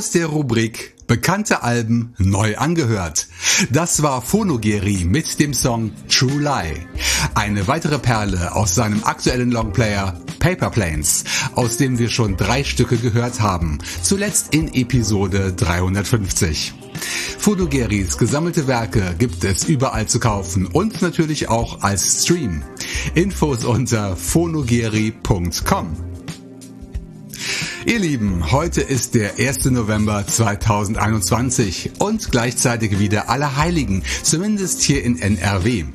Aus der Rubrik Bekannte Alben neu angehört. Das war Phonogeri mit dem Song True Lie. Eine weitere Perle aus seinem aktuellen Longplayer Paper Planes, aus dem wir schon drei Stücke gehört haben, zuletzt in Episode 350. Phonogeris gesammelte Werke gibt es überall zu kaufen und natürlich auch als Stream. Infos unter phonogeri.com. Ihr Lieben, heute ist der 1. November 2021 und gleichzeitig wieder Allerheiligen, zumindest hier in NRW.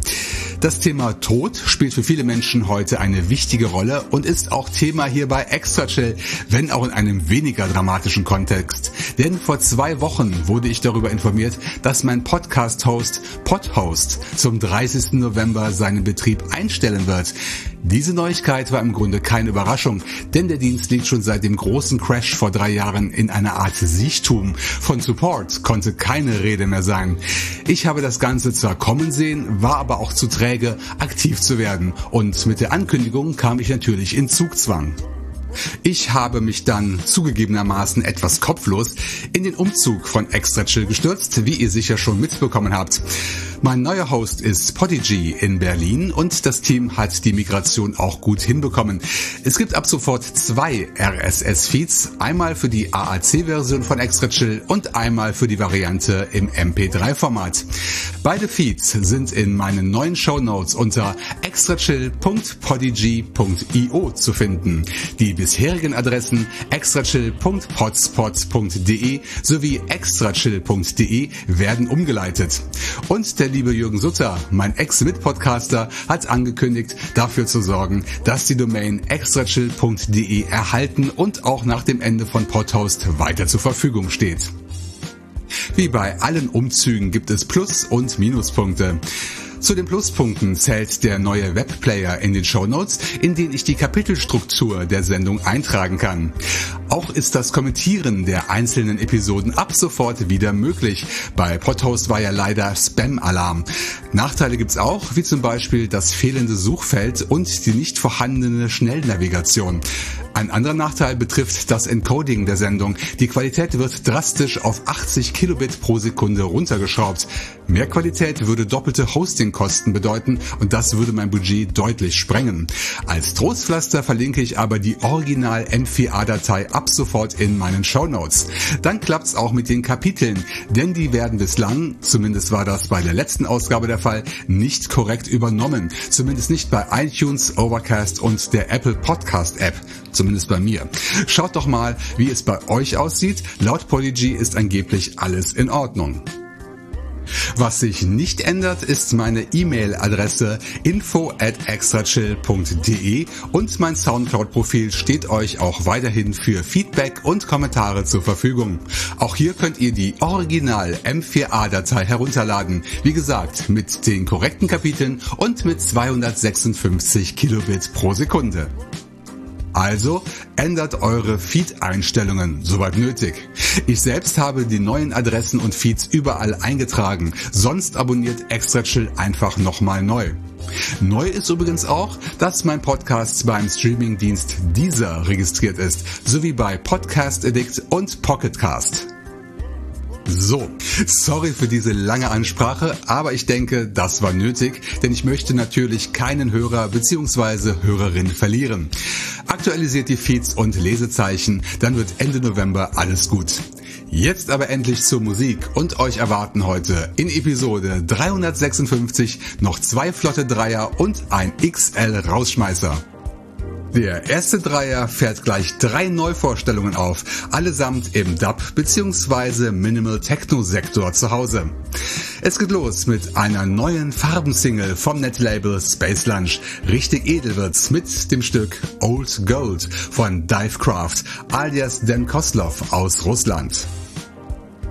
Das Thema Tod spielt für viele Menschen heute eine wichtige Rolle und ist auch Thema hier bei Extra Chill, wenn auch in einem weniger dramatischen Kontext. Denn vor zwei Wochen wurde ich darüber informiert, dass mein Podcast-Host Podhost zum 30. November seinen Betrieb einstellen wird. Diese Neuigkeit war im Grunde keine Überraschung, denn der Dienst liegt schon seit dem großen Crash vor drei Jahren in einer Art Siechtum. Von Support konnte keine Rede mehr sein. Ich habe das Ganze zwar kommen sehen, war aber auch zu träge, aktiv zu werden und mit der Ankündigung kam ich natürlich in Zugzwang. Ich habe mich dann zugegebenermaßen etwas kopflos in den Umzug von Extra Chill gestürzt, wie ihr sicher schon mitbekommen habt. Mein neuer Host ist Podigy in Berlin und das Team hat die Migration auch gut hinbekommen. Es gibt ab sofort zwei RSS-Feeds, einmal für die AAC-Version von Extra Chill und einmal für die Variante im MP3-Format. Beide Feeds sind in meinen neuen Show Notes unter extrachill.podigy.io zu finden. Die bisherigen Adressen extrachill.potspot.de sowie extrachill.de werden umgeleitet. Und der liebe Jürgen Sutter, mein Ex-Mitpodcaster, hat angekündigt, dafür zu sorgen, dass die Domain extrachill.de erhalten und auch nach dem Ende von Podhost weiter zur Verfügung steht. Wie bei allen Umzügen gibt es Plus- und Minuspunkte. Zu den Pluspunkten zählt der neue Webplayer in den Shownotes, in den ich die Kapitelstruktur der Sendung eintragen kann. Auch ist das Kommentieren der einzelnen Episoden ab sofort wieder möglich. Bei Podhost war ja leider Spam-Alarm. Nachteile gibt's auch, wie zum Beispiel das fehlende Suchfeld und die nicht vorhandene Schnellnavigation. Ein anderer Nachteil betrifft das Encoding der Sendung. Die Qualität wird drastisch auf 80 Kilobit pro Sekunde runtergeschraubt. Mehr Qualität würde doppelte Hostingkosten bedeuten und das würde mein Budget deutlich sprengen. Als Trostpflaster verlinke ich aber die Original M4A-Datei ab sofort in meinen Show Notes. Dann klappt's auch mit den Kapiteln, denn die werden bislang, zumindest war das bei der letzten Ausgabe der Fall, nicht korrekt übernommen. Zumindest nicht bei iTunes, Overcast und der Apple Podcast App zumindest bei mir. Schaut doch mal, wie es bei euch aussieht. Laut Polyg ist angeblich alles in Ordnung. Was sich nicht ändert, ist meine E-Mail-Adresse info at extrachill.de und mein Soundcloud-Profil steht euch auch weiterhin für Feedback und Kommentare zur Verfügung. Auch hier könnt ihr die Original M4A-Datei herunterladen. Wie gesagt, mit den korrekten Kapiteln und mit 256 Kilobit pro Sekunde. Also ändert eure Feed-Einstellungen, soweit nötig. Ich selbst habe die neuen Adressen und Feeds überall eingetragen, sonst abonniert Extra Chill einfach nochmal neu. Neu ist übrigens auch, dass mein Podcast beim Streamingdienst Deezer registriert ist, sowie bei Podcast Addict und Pocketcast. So, sorry für diese lange Ansprache, aber ich denke, das war nötig, denn ich möchte natürlich keinen Hörer bzw. Hörerin verlieren. Aktualisiert die Feeds und Lesezeichen, dann wird Ende November alles gut. Jetzt aber endlich zur Musik und euch erwarten heute in Episode 356 noch zwei flotte Dreier und ein XL Rausschmeißer. Der erste Dreier fährt gleich drei Neuvorstellungen auf, allesamt im Dub- bzw. Minimal Techno Sektor zu Hause. Es geht los mit einer neuen Farbensingle vom Netlabel Space Lunch. Richtig edel wird's mit dem Stück Old Gold von Divecraft alias Dan Koslov aus Russland.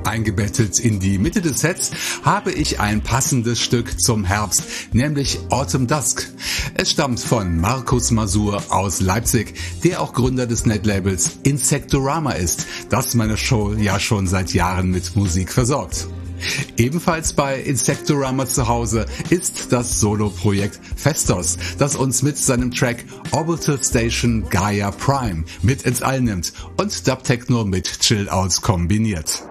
Eingebettet in die Mitte des Sets habe ich ein passendes Stück zum Herbst, nämlich Autumn Dusk. Es stammt von Markus Masur aus Leipzig, der auch Gründer des Netlabels Insectorama ist, das meine Show ja schon seit Jahren mit Musik versorgt. Ebenfalls bei Insectorama zu Hause ist das Solo-Projekt Festos, das uns mit seinem Track Orbital Station Gaia Prime mit ins All nimmt und Dub Techno mit Chill Outs kombiniert.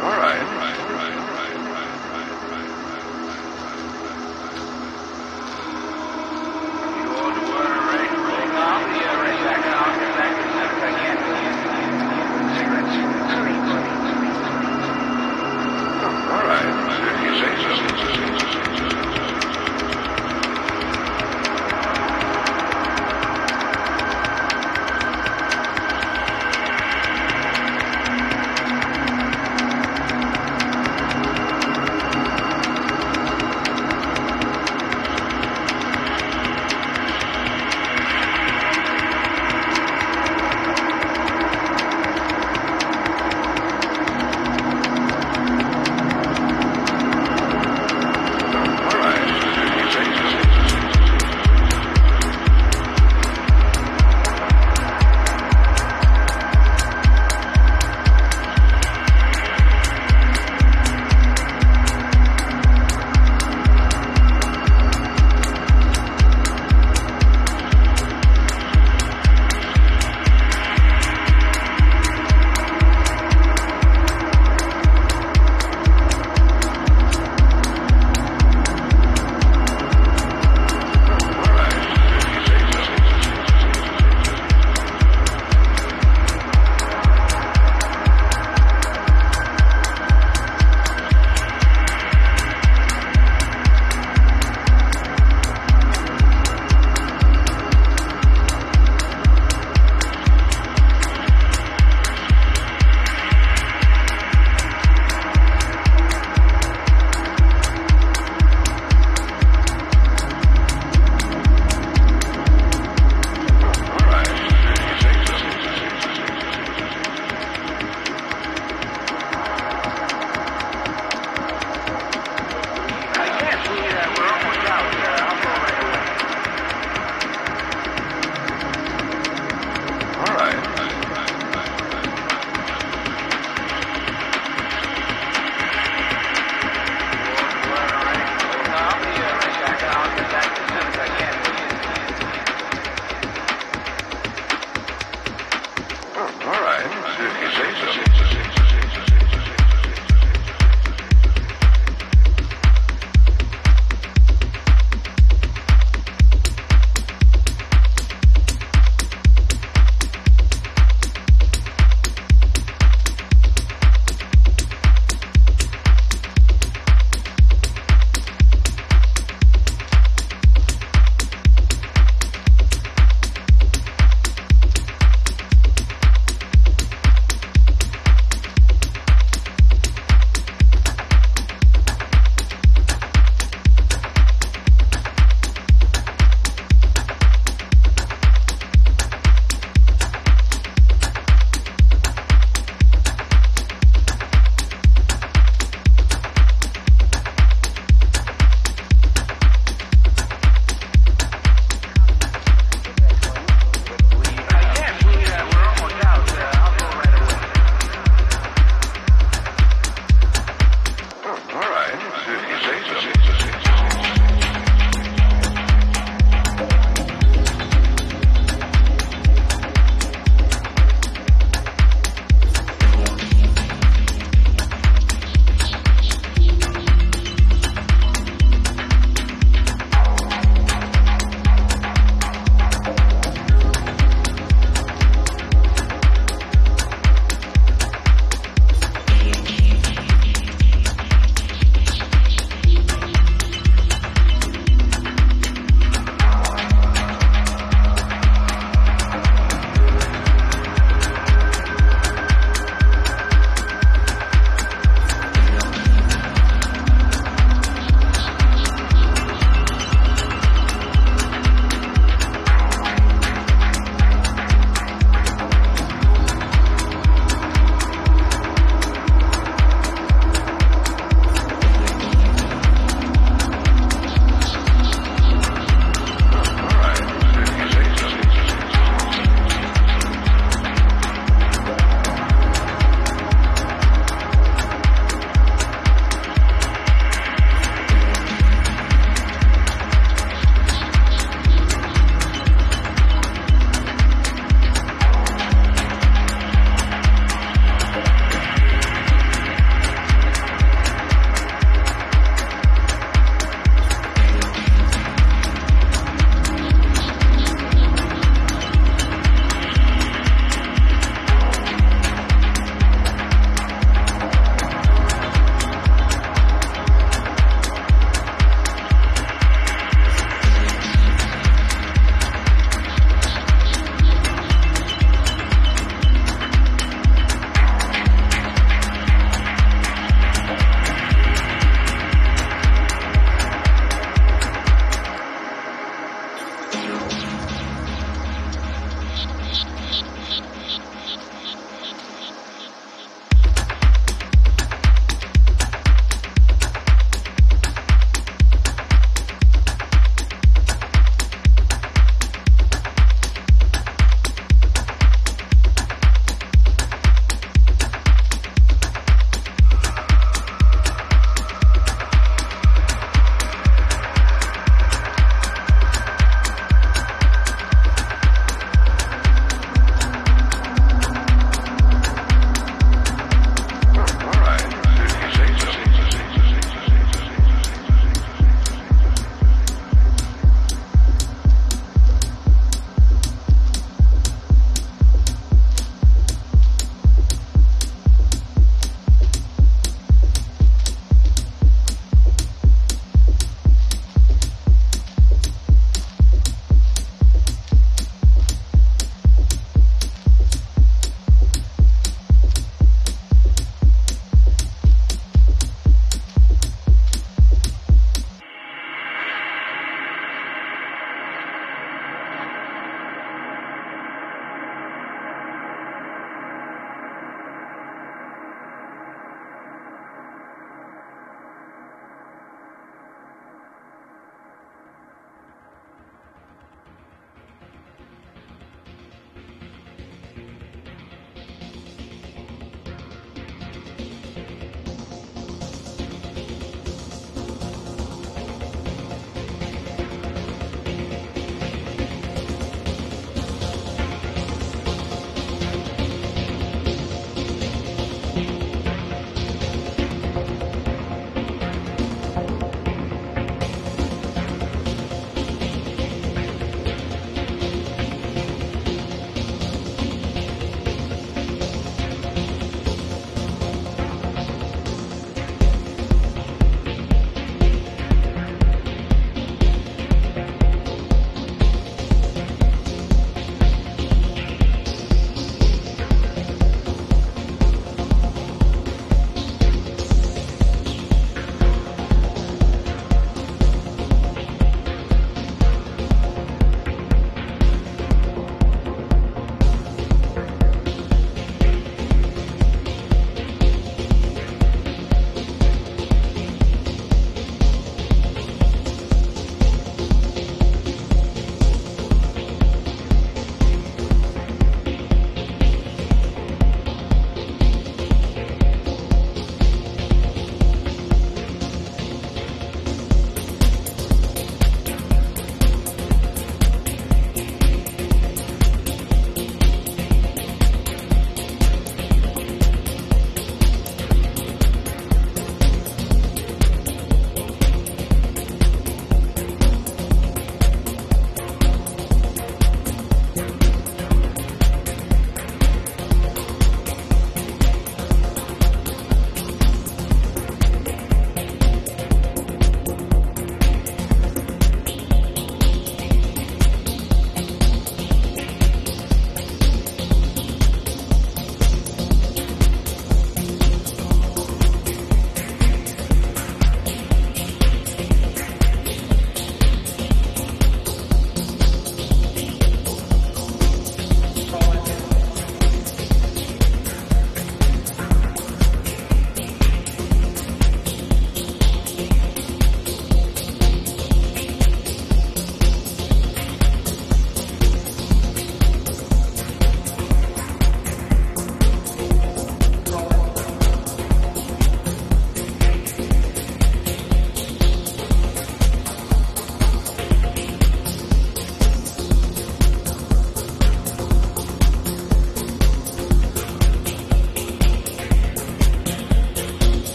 All right.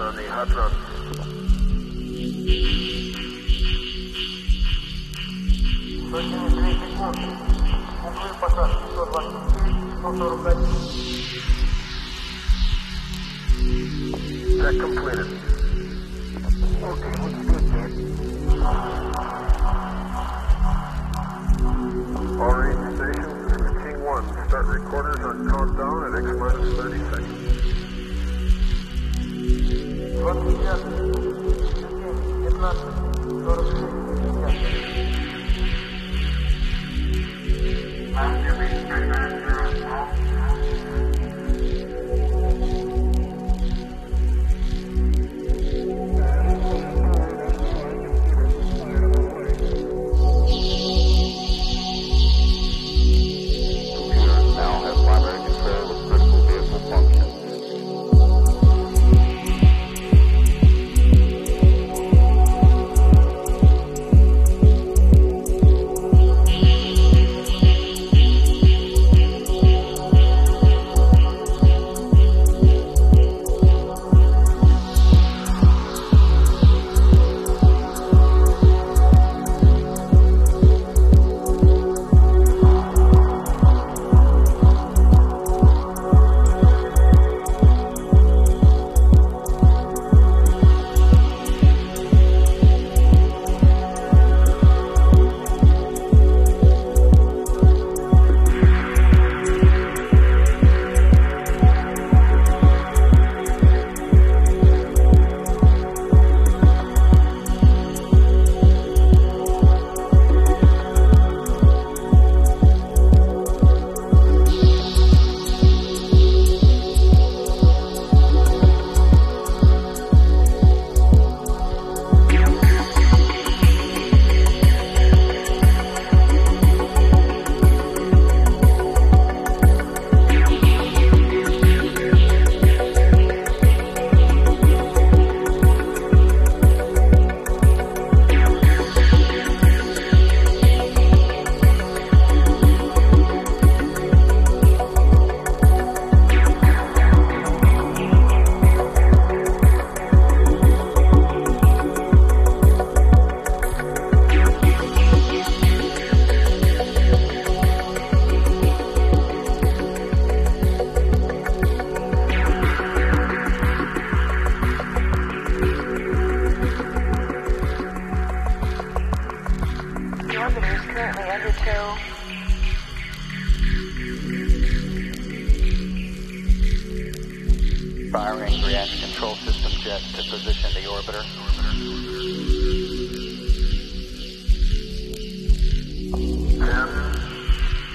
On the hot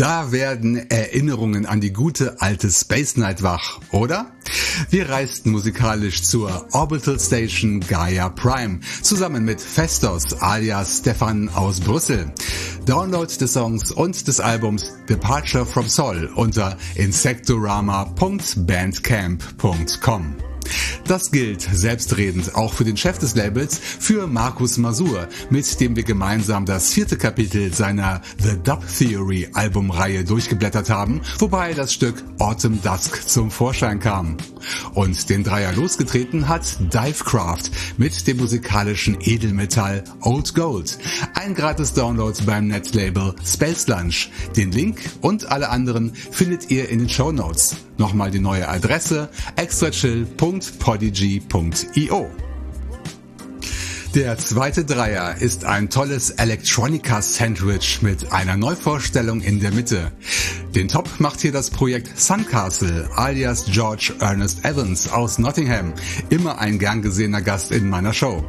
Da werden Erinnerungen an die gute alte Space Night wach, oder? Wir reisten musikalisch zur Orbital Station Gaia Prime zusammen mit Festos alias Stefan aus Brüssel. Download des Songs und des Albums Departure from Sol unter insectorama.bandcamp.com. Das gilt selbstredend auch für den Chef des Labels, für Markus Masur, mit dem wir gemeinsam das vierte Kapitel seiner The Dub Theory Albumreihe durchgeblättert haben, wobei das Stück Autumn Dusk zum Vorschein kam. Und den Dreier losgetreten hat Divecraft mit dem musikalischen Edelmetall Old Gold. Ein gratis Download beim Netlabel Space Lunch. Den Link und alle anderen findet ihr in den Show Notes. Nochmal die neue Adresse extrachill.podigy.io. Der zweite Dreier ist ein tolles Electronica-Sandwich mit einer Neuvorstellung in der Mitte. Den Top macht hier das Projekt Suncastle alias George Ernest Evans aus Nottingham, immer ein gern gesehener Gast in meiner Show.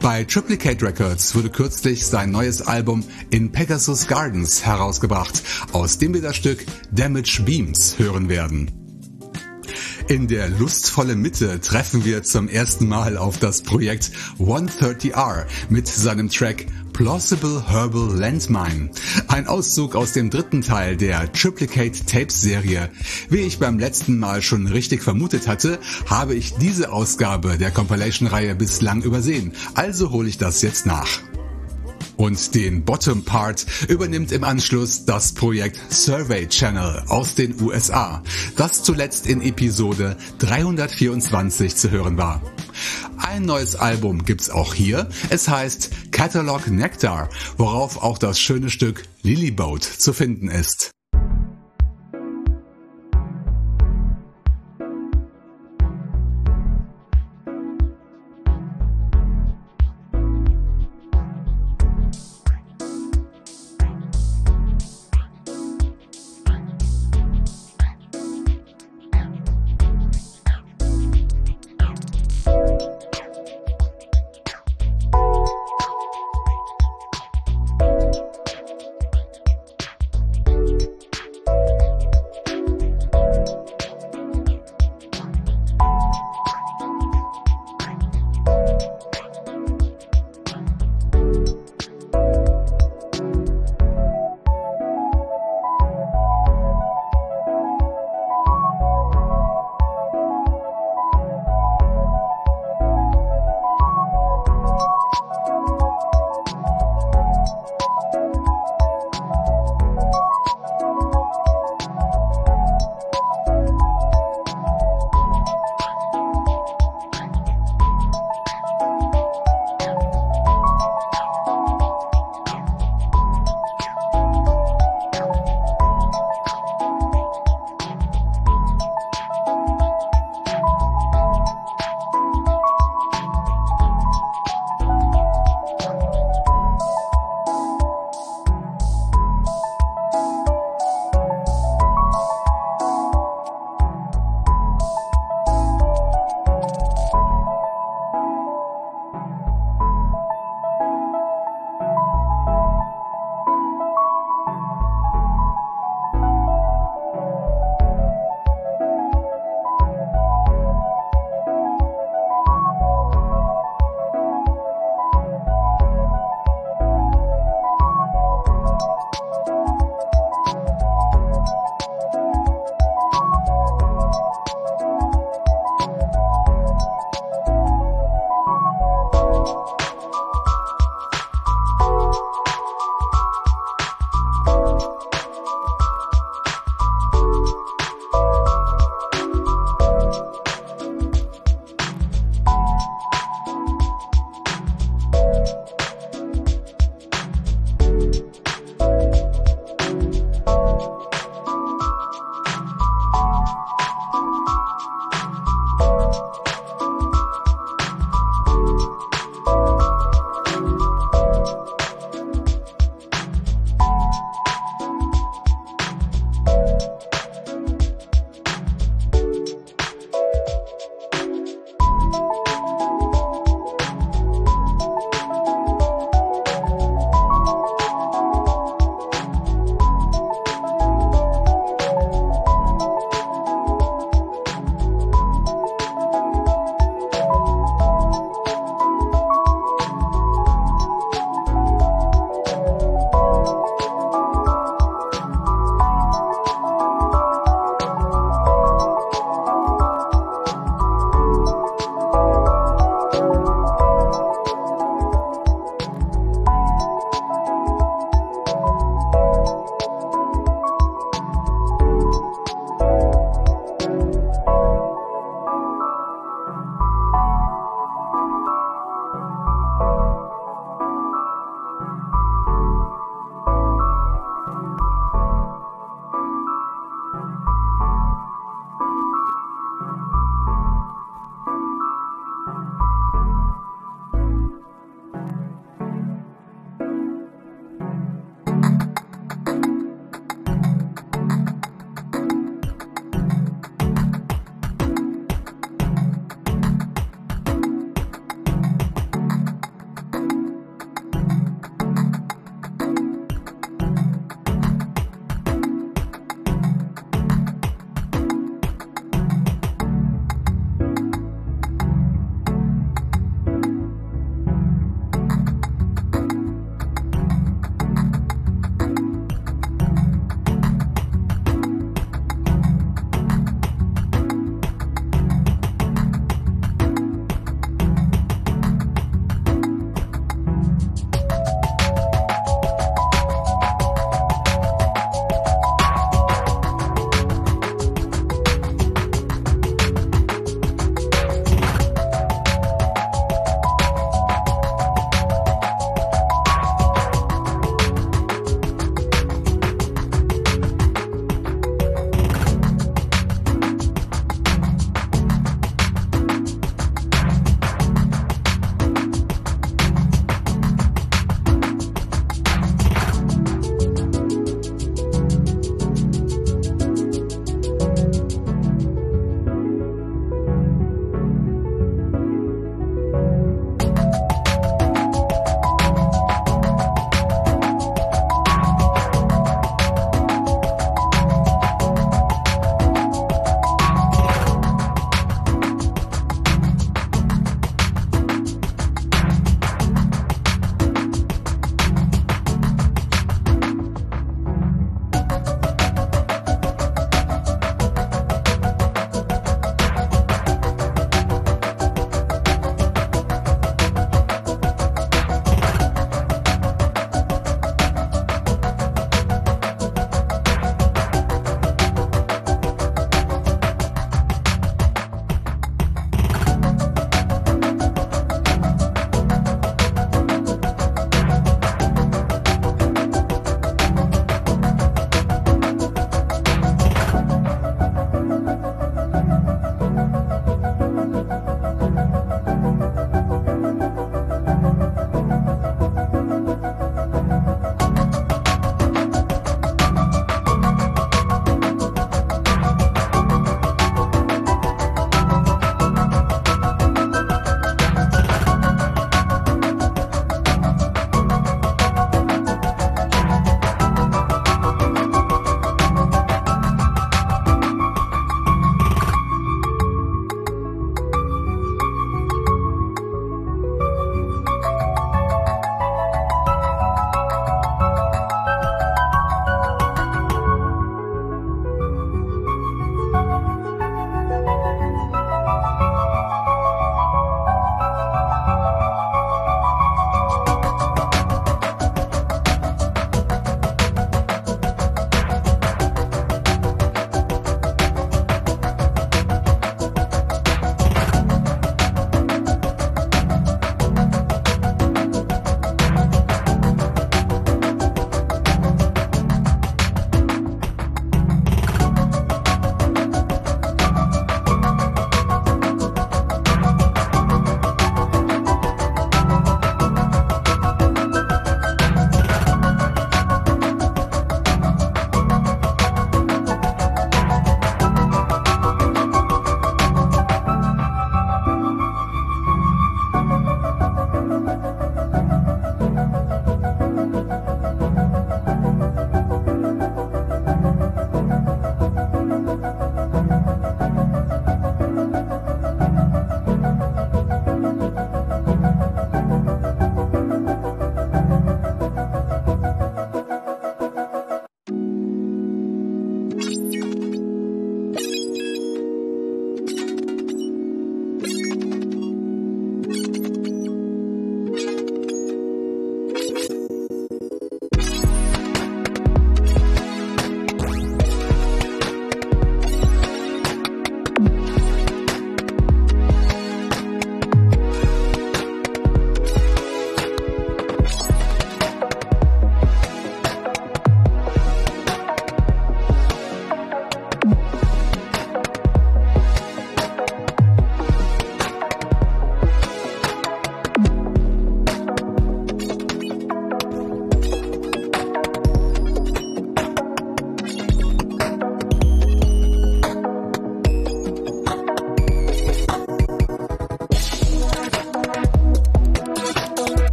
Bei Triplicate Records wurde kürzlich sein neues Album In Pegasus Gardens herausgebracht, aus dem wir das Stück Damage Beams hören werden. In der lustvolle Mitte treffen wir zum ersten Mal auf das Projekt 130R mit seinem Track Plausible Herbal Landmine. Ein Auszug aus dem dritten Teil der Triplicate Tapes Serie. Wie ich beim letzten Mal schon richtig vermutet hatte, habe ich diese Ausgabe der Compilation-Reihe bislang übersehen. Also hole ich das jetzt nach. Und den Bottom Part übernimmt im Anschluss das Projekt Survey Channel aus den USA, das zuletzt in Episode 324 zu hören war. Ein neues Album gibt's auch hier. Es heißt Catalog Nectar, worauf auch das schöne Stück Lilyboat zu finden ist.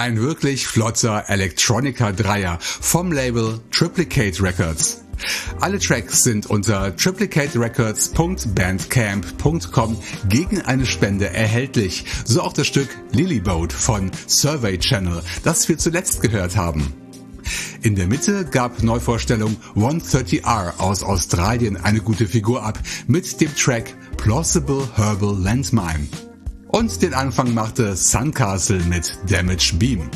Ein wirklich flotter Electronica-Dreier vom Label Triplicate Records. Alle Tracks sind unter triplicaterecords.bandcamp.com gegen eine Spende erhältlich. So auch das Stück Lilyboat von Survey Channel, das wir zuletzt gehört haben. In der Mitte gab Neuvorstellung 130R aus Australien eine gute Figur ab mit dem Track Plausible Herbal Landmine. Und den Anfang machte Suncastle mit Damage Beam.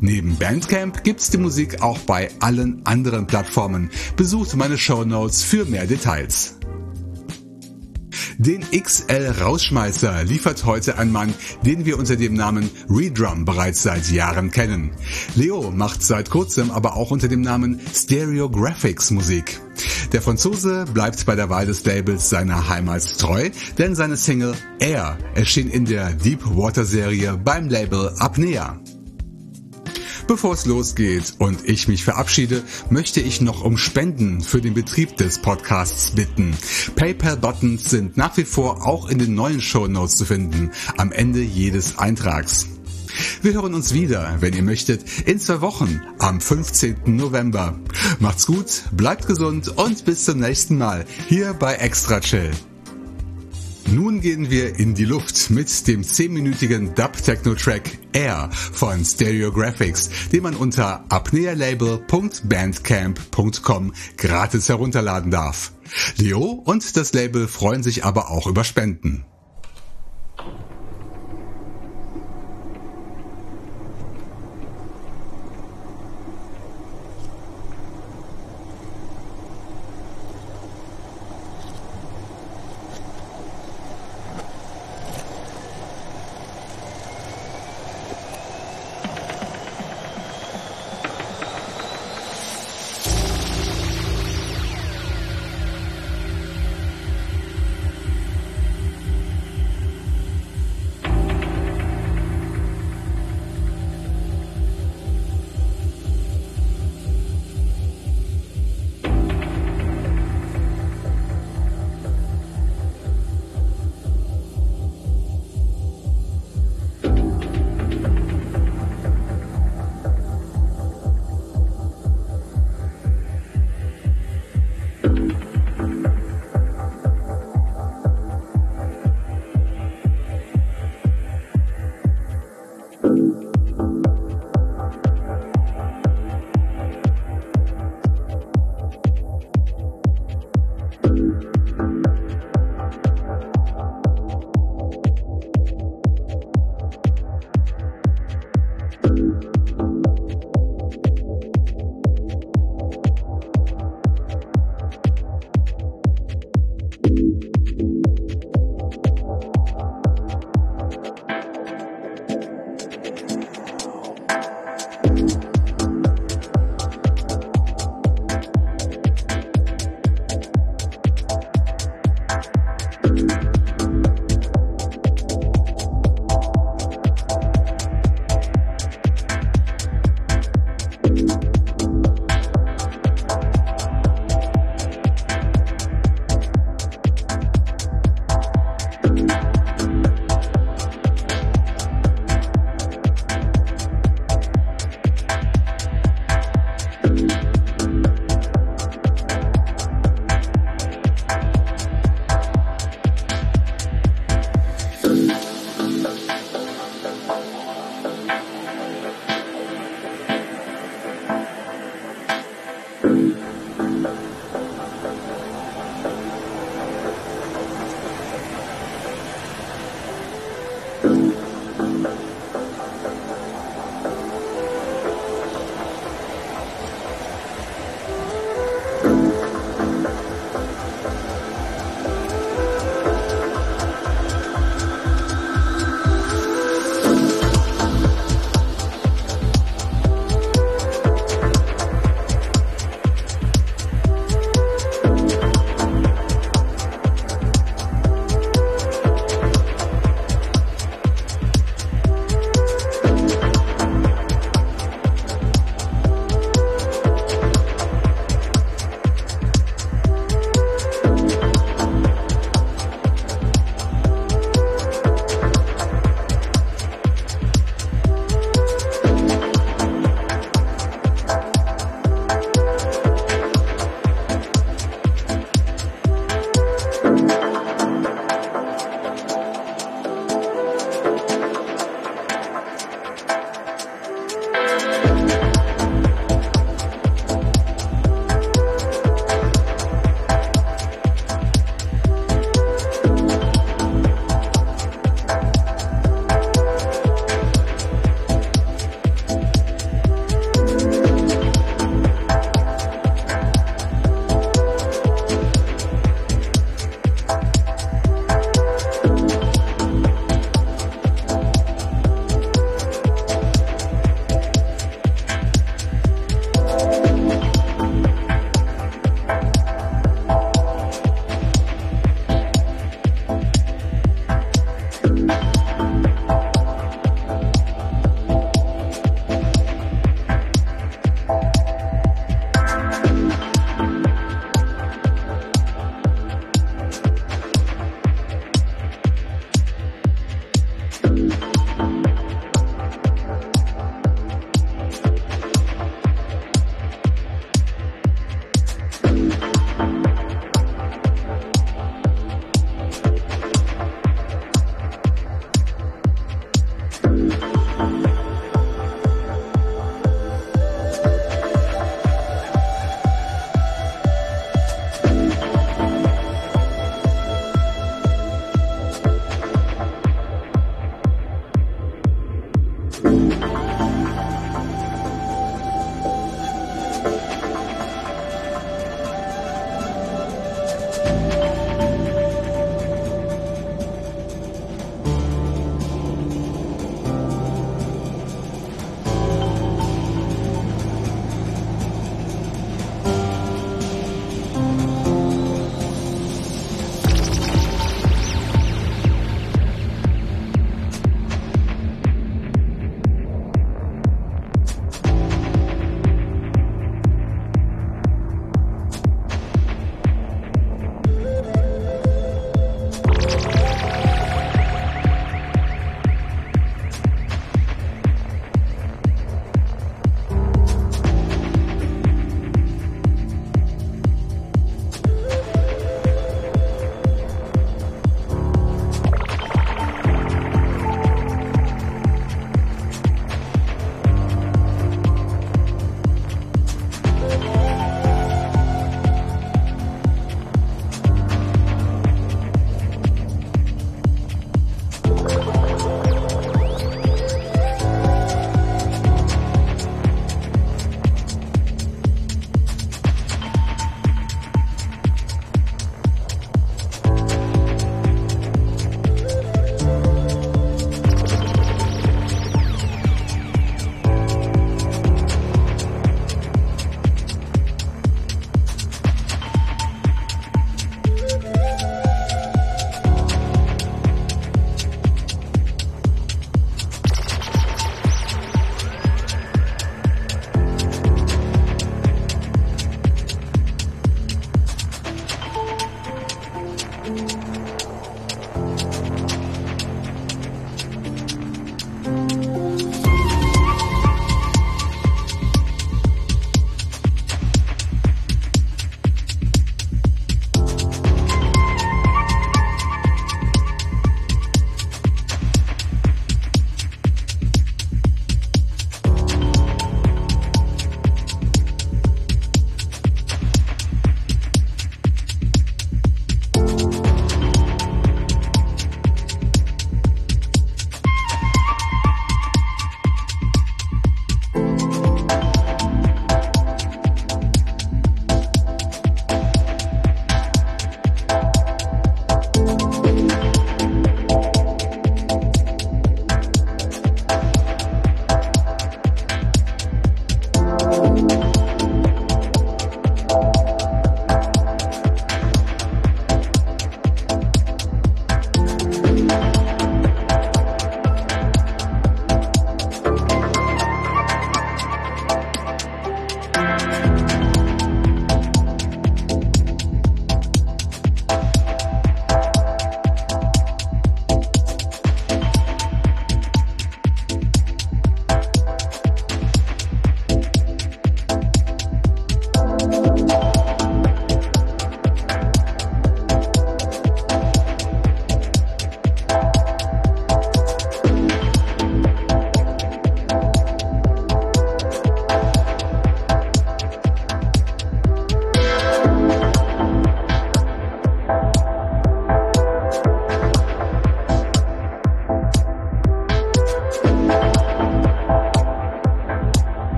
Neben Bandcamp gibt's die Musik auch bei allen anderen Plattformen. Besucht meine Show Notes für mehr Details. Den XL Rausschmeißer liefert heute ein Mann, den wir unter dem Namen Redrum bereits seit Jahren kennen. Leo macht seit kurzem aber auch unter dem Namen Stereographics Musik. Der Franzose bleibt bei der Wahl des Labels seiner Heimat treu, denn seine Single Air erschien in der Deep Serie beim Label Apnea. Bevor es losgeht und ich mich verabschiede, möchte ich noch um Spenden für den Betrieb des Podcasts bitten. PayPal-Buttons sind nach wie vor auch in den neuen Show Notes zu finden, am Ende jedes Eintrags. Wir hören uns wieder, wenn ihr möchtet, in zwei Wochen am 15. November. Macht's gut, bleibt gesund und bis zum nächsten Mal hier bei Extra Chill. Nun gehen wir in die Luft mit dem 10-minütigen Dub-Techno-Track Air von Stereographics, den man unter apnealabel.bandcamp.com gratis herunterladen darf. Leo und das Label freuen sich aber auch über Spenden.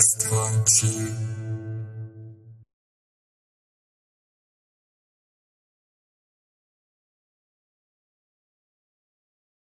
Extra Chill.